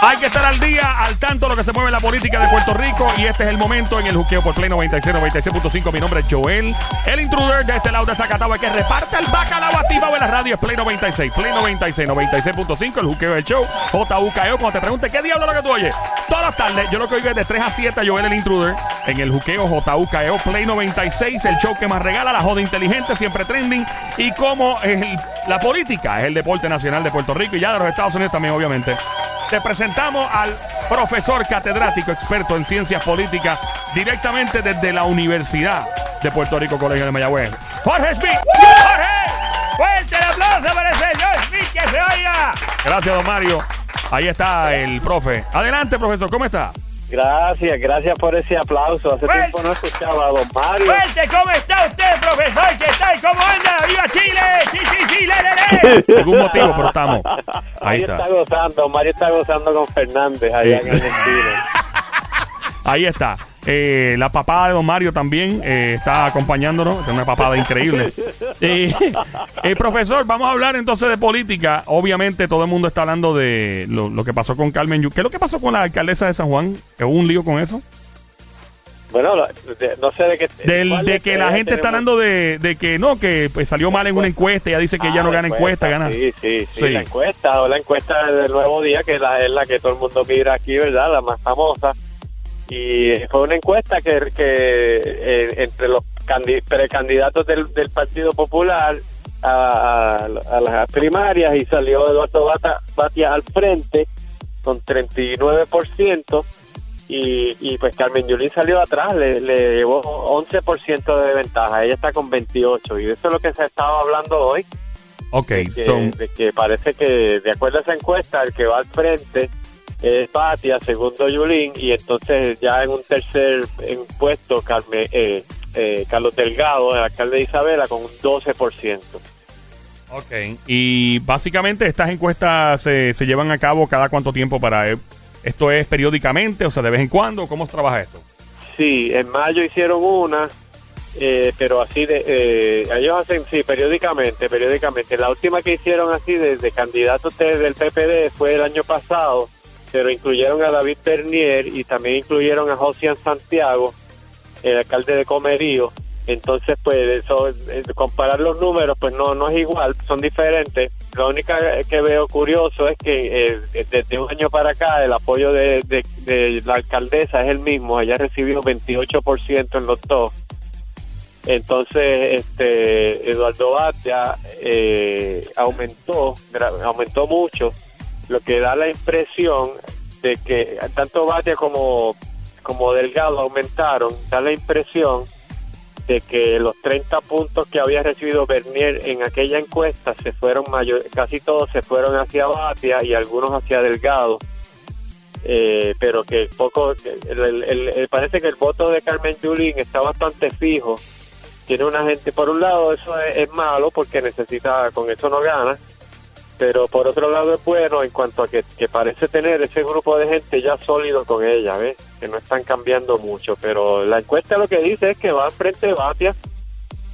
Hay que estar al día, al tanto de lo que se mueve en la política de Puerto Rico. Y este es el momento en el juqueo por Play 96, 96.5. Mi nombre es Joel, el intruder de este lado de Zacatau, que reparte el bacalao activado en la radio. Es Play 96, Play 96, 96.5. El juqueo del show, JUKEO. Cuando te pregunte qué diablo es lo que tú oyes, todas las tardes, yo lo que oigo es de 3 a 7 Joel, el intruder, en el juqueo JUKEO, Play 96, el show que más regala, la joda inteligente, siempre trending. Y como la política es el deporte nacional de Puerto Rico y ya de los Estados Unidos también, obviamente. Te presentamos al profesor catedrático experto en ciencias políticas directamente desde la Universidad de Puerto Rico, Colegio de Mayagüez. Jorge Smith. Jorge, fuerte el aplauso para el señor Smith que se oiga. Gracias, don Mario. Ahí está el profe. Adelante, profesor, ¿cómo está? Gracias, gracias por ese aplauso. Hace Fuerte. tiempo no escuchaba a don Mario. Fuerte, ¿cómo está usted, profesor? ¿Qué tal? ¿Cómo anda? ¡Viva Chile! ¡Sí, sí, sí! ¡Le, le, le! Ningún motivo, pero estamos. Ahí Mario está. está gozando, Mario está gozando con Fernández allá Sí. en Argentina. Ahí está. Eh, la papada de Don Mario también eh, está acompañándonos. Es una papada increíble. Eh, eh, profesor, vamos a hablar entonces de política. Obviamente todo el mundo está hablando de lo, lo que pasó con Carmen Yu. ¿Qué es lo que pasó con la alcaldesa de San Juan? ¿Hubo un lío con eso? Bueno, de- no sé de qué. Del, de que que la ya gente está hablando de, de que no, que pues, salió mal en una encuesta. Ella dice que ella Ah, no la gana encuesta, gana. Sí, sí, sí, Sí. La encuesta, o la encuesta del nuevo día, que la, es la que todo el mundo mira aquí, ¿verdad? La más famosa. Y fue una encuesta que, que eh, entre los candi- precandidatos del, del Partido Popular a, a- a las primarias y salió Eduardo Bata, Batia al frente con 39% y, y pues Carmen Yulín salió atrás, le, le llevó 11% de ventaja, ella está con 28 y eso es lo que se estaba hablando hoy Ok, de que, son. de que parece que, de acuerdo a esa encuesta, el que va al frente es Batia, segundo Yulín, y entonces ya en un tercer en puesto Carmen, eh, eh, Carlos Delgado, el alcalde de Isabela, con un 12%. Ok. Y básicamente estas encuestas se, se llevan a cabo cada cuánto tiempo para... eh, ¿Esto es periódicamente? O sea, de vez en cuando? ¿Cómo se trabaja esto? Sí, en mayo hicieron una, eh, pero así de, eh, ellos hacen, sí, periódicamente, periódicamente. La última que hicieron así de, de candidatos de- del PPD fue el año pasado, pero incluyeron a David Bernier y también incluyeron a Josian Santiago, el alcalde de Comerío. Entonces, pues, eso, eh, comparar los números, pues no, no es igual, son diferentes. Lo único que veo curioso es que eh, desde un año para acá el apoyo de, la alcaldesa es el mismo. Ella recibió 28% en los dos. Entonces, este Eduardo Batia eh, aumentó, aumentó mucho, lo que da la impresión de que tanto Batia como, como Delgado aumentaron, da la impresión de que los 30 puntos que había recibido Bernier en aquella encuesta se fueron mayor, casi todos se fueron hacia Batia y algunos hacia Delgado. Eh, pero que poco, parece que el voto de Carmen Yulín está bastante fijo. Tiene una gente, por un lado eso es, es malo porque necesita, con eso no gana, pero por otro lado es bueno en cuanto a que, que parece tener ese grupo de gente ya sólido con ella, ¿ves? Que no están cambiando mucho, pero la encuesta lo que dice es que va frente Batia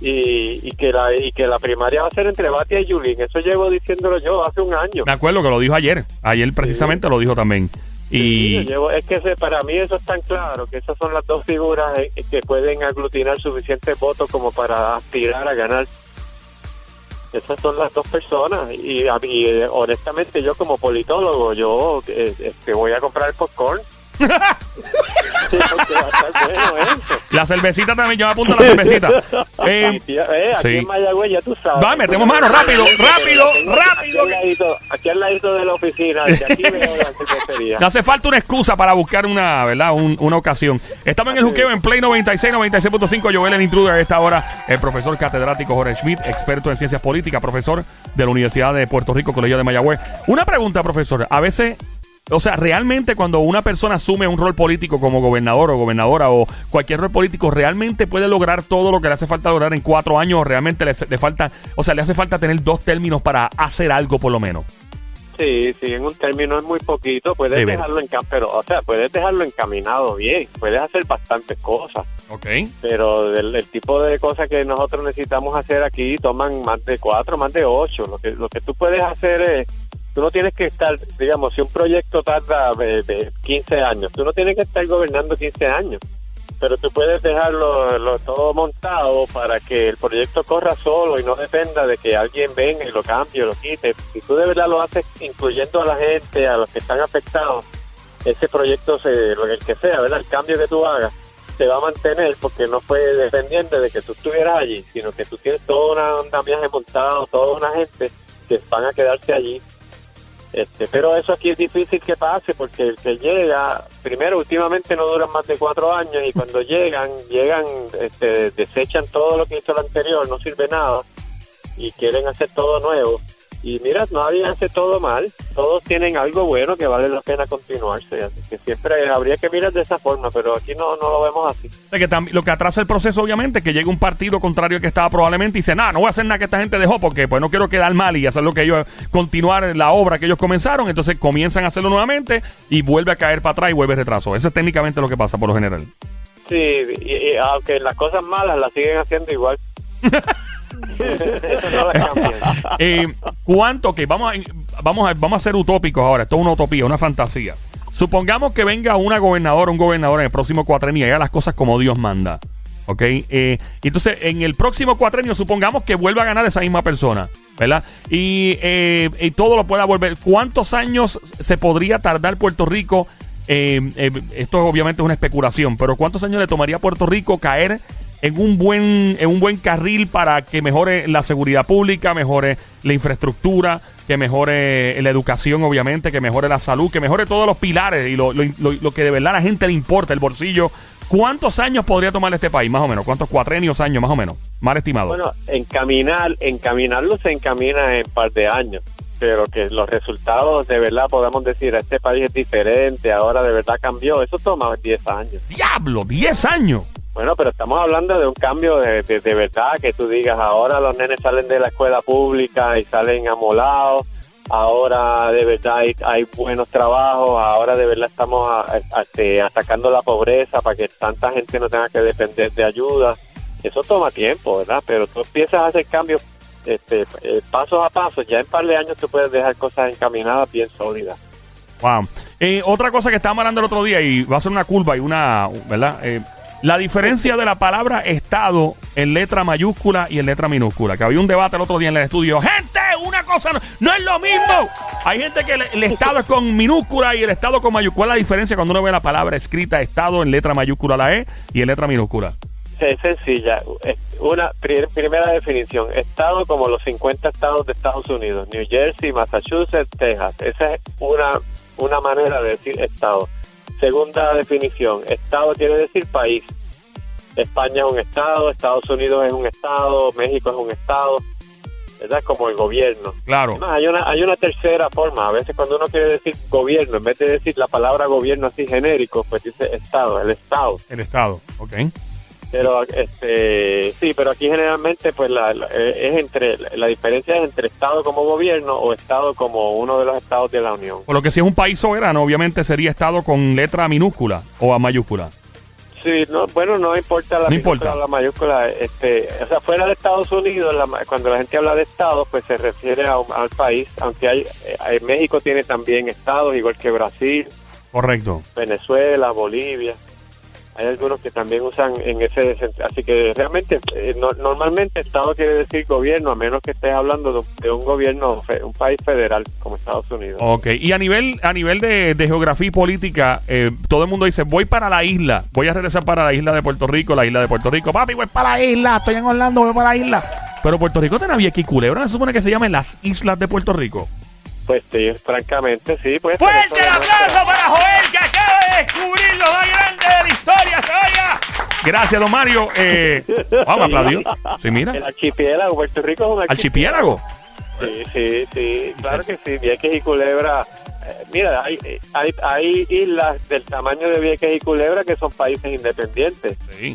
y, y que la y que la primaria va a ser entre Batia y Yulín. Eso llevo diciéndolo yo hace un año. Me acuerdo que lo dijo ayer. Ayer precisamente lo dijo también. Sí, Y llevo- es que para mí eso es tan claro, que esas son las dos figuras eh, que pueden aglutinar suficientes votos como para aspirar a ganar. Esas son las dos personas y, a mí, eh, honestamente yo como politólogo yo eh, este, voy a comprar el popcorn. Sí, porque va a estar bueno eso. la cervecita también, yo me apunto a la cervecita. Eh, Y, tía, eh, aquí sí. en Mayagüez ya tú sabes. Va, metemos mano, rápido, rápido, rápido. Aquí al, ladito, de la oficina, de aquí veo la cervecería. no hace falta una excusa para buscar una, ¿verdad? Un- una ocasión. Estamos en el juqueo en Play 96, 96.5. Joel el intruder a esta hora. El profesor catedrático Jorge Schmidt, experto en ciencias políticas, profesor de la Universidad de Puerto Rico, Colegio de Mayagüez. Una pregunta, profesor. A veces O sea, realmente cuando una persona asume un rol político como gobernador o gobernadora o cualquier rol político, realmente puede lograr todo lo que le hace falta lograr en cuatro años o realmente le, le falta, o sea, le hace falta tener dos términos para hacer algo por lo menos. Sí, sí, en un término es muy poquito, puedes Sí, dejarlo en pero, o sea, puedes dejarlo encaminado bien, puedes hacer bastantes cosas, Ok. pero el tipo de cosas que nosotros necesitamos hacer aquí toman más de cuatro, más de ocho. Lo que lo que tú puedes hacer es tú no tienes que estar, digamos, si un proyecto tarda eh, 15 años, tú no tienes que estar gobernando 15 años, pero tú puedes dejarlo lo, todo montado para que el proyecto corra solo y no dependa de que alguien venga y lo cambie o lo quite. Si tú de verdad lo haces incluyendo a la gente, a los que están afectados, ese proyecto, se, lo que sea, ¿verdad? El cambio que tú hagas se va a mantener porque no fue dependiente de que tú estuvieras allí, sino que tú tienes todo una, un andamiaje montado, toda una gente que van a quedarse allí. Este, pero eso aquí es difícil que pase porque el que llega, primero, últimamente no duran más de cuatro años y cuando llegan, llegan, este, desechan todo lo que hizo el anterior, no sirve nada y quieren hacer todo nuevo. Y mira, nadie hace todo mal, todos tienen algo bueno que vale la pena continuarse, así que siempre habría que mirar de esa forma, pero aquí no, no lo vemos así. que lo que atrasa el proceso, obviamente, que llegue un partido contrario que estaba probablemente y dice, nada, no voy a hacer nada que esta gente dejó porque pues no quiero quedar mal y hacer lo que ellos, continuar la obra que ellos comenzaron, entonces comienzan a hacerlo nuevamente y vuelve a caer para atrás y vuelve retraso. Eso es técnicamente lo que pasa por lo general. Sí, y aunque las cosas malas las siguen haciendo igual. eh, ¿Cuánto? Que vamos a, vamos, a, vamos a ser utópicos ahora. Esto es una utopía, una fantasía. Supongamos que venga una gobernadora, un gobernador en el próximo cuatrenio y haga las cosas como Dios manda. ¿Ok? Eh, entonces, en el próximo cuatrenio, supongamos que vuelva a ganar esa misma persona. ¿Verdad? Y, eh, y todo lo pueda volver. ¿Cuántos años se podría tardar Puerto Rico? Eh, esto obviamente es una especulación, pero ¿cuántos años le tomaría a Puerto Rico caer en un buen en un buen carril para que mejore la seguridad pública, mejore la infraestructura, que mejore la educación, obviamente, que mejore la salud, que mejore todos los pilares y lo, lo, que de verdad a la gente le importa, el bolsillo. ¿Cuántos años podría tomar este país, más o menos? ¿Cuántos cuatrenios años, más o menos? Mal estimado. Bueno, encaminar, encaminarlo se encamina en un par de años pero que los resultados de verdad podamos decir, este país es diferente, ahora de verdad cambió, eso toma 10 años. ¡Diablo! ¡10 años! Bueno, pero estamos hablando de un cambio de, de, verdad, que tú digas, ahora los nenes salen de la escuela pública y salen amolados, ahora de verdad hay, buenos trabajos, ahora de verdad estamos este, atacando la pobreza para que tanta gente no tenga que depender de ayuda. Eso toma tiempo, ¿verdad? Pero tú empiezas a hacer cambios este, eh, paso a paso, ya en par de años tú puedes dejar cosas encaminadas bien sólidas. Wow. Eh, otra cosa que estaba hablando el otro día y va a ser una curva y una, ¿verdad? Eh, la diferencia de la palabra Estado en letra mayúscula y en letra minúscula. Que había un debate el otro día en el estudio. Gente, una cosa no, es lo mismo. Hay gente que el, Estado es con minúscula y el Estado con mayúscula. ¿Cuál es la diferencia cuando uno ve la palabra escrita Estado en letra mayúscula la E y en letra minúscula? Es sencilla. Una primera definición. Estado como los 50 estados de Estados Unidos. New Jersey, Massachusetts, Texas. Esa es una, una manera de decir Estado. Segunda definición, Estado quiere decir país. España es un Estado, Estados Unidos es un Estado, México es un Estado, ¿verdad? Como el gobierno. Claro. hay, una, hay una tercera forma. A veces cuando uno quiere decir gobierno, en vez de decir la palabra gobierno así genérico, pues dice Estado, el Estado. El Estado, ok. Pero este sí, pero aquí generalmente pues la, eh, es entre la diferencia es entre estado como gobierno o estado como uno de los estados de la Unión. Por lo que si es un país soberano, obviamente sería estado con letra minúscula o a mayúscula. Sí, no, bueno, no importa la minúscula o la mayúscula, este, o sea, fuera de Estados Unidos, cuando la gente habla de estado, pues se refiere al país, aunque hay, hay, eh, México tiene también estados igual que Brasil. Correcto. Venezuela, Bolivia hay algunos que también usan en ese así que realmente eh, normalmente Estado quiere decir gobierno a menos que estés hablando de, un gobierno un país federal como Estados Unidos. Ok, y a nivel a nivel de, geografía y política eh, todo el mundo dice voy para la isla voy a regresar para la isla de Puerto Rico la isla de Puerto Rico. Papi voy para la isla estoy en Orlando voy para la isla. Pero Puerto Rico tiene y Culebra se supone que se llamen las islas de Puerto Rico. Pues sí, francamente sí. Pues, ¡Fuerte el aplauso para Joel que acaba de descubrir lo más grande de la historia, se Gracias, don Mario. Eh, vamos, aplaudir. Sí, mira. El archipiélago, Puerto Rico es un archipiélago. Sí, sí, sí, claro que sí. Vieques y Culebra. Eh, mira, hay, hay, hay islas del tamaño de Vieques y Culebra que son países independientes. Sí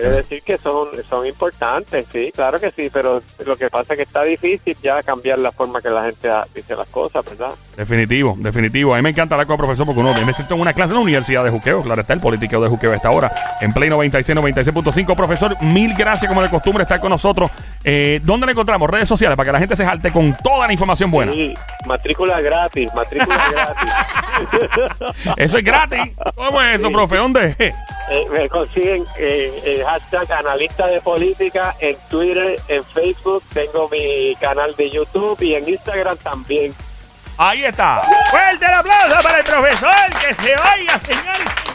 Quiere decir que son, son importantes, sí, claro que sí, pero lo que pasa es que está difícil ya cambiar la forma que la gente dice las cosas, ¿verdad? Definitivo, definitivo. A mí me encanta hablar con el profesor porque uno me siento en una clase en la Universidad de Juqueo. Claro está el político de Juqueo a esta hora. En Play 96, 96.5. Profesor, mil gracias como de costumbre estar con nosotros. Eh, ¿Dónde le encontramos? Redes sociales para que la gente se jalte con toda la información buena. Sí, matrícula gratis, matrícula gratis. Eso es gratis. ¿Cómo es eso, Sí. profe? ¿Dónde? Eh, me consiguen en el hashtag analista de política en Twitter, en Facebook, tengo mi canal de YouTube y en Instagram también. Ahí está. Fuerte el aplauso para el profesor que se oiga.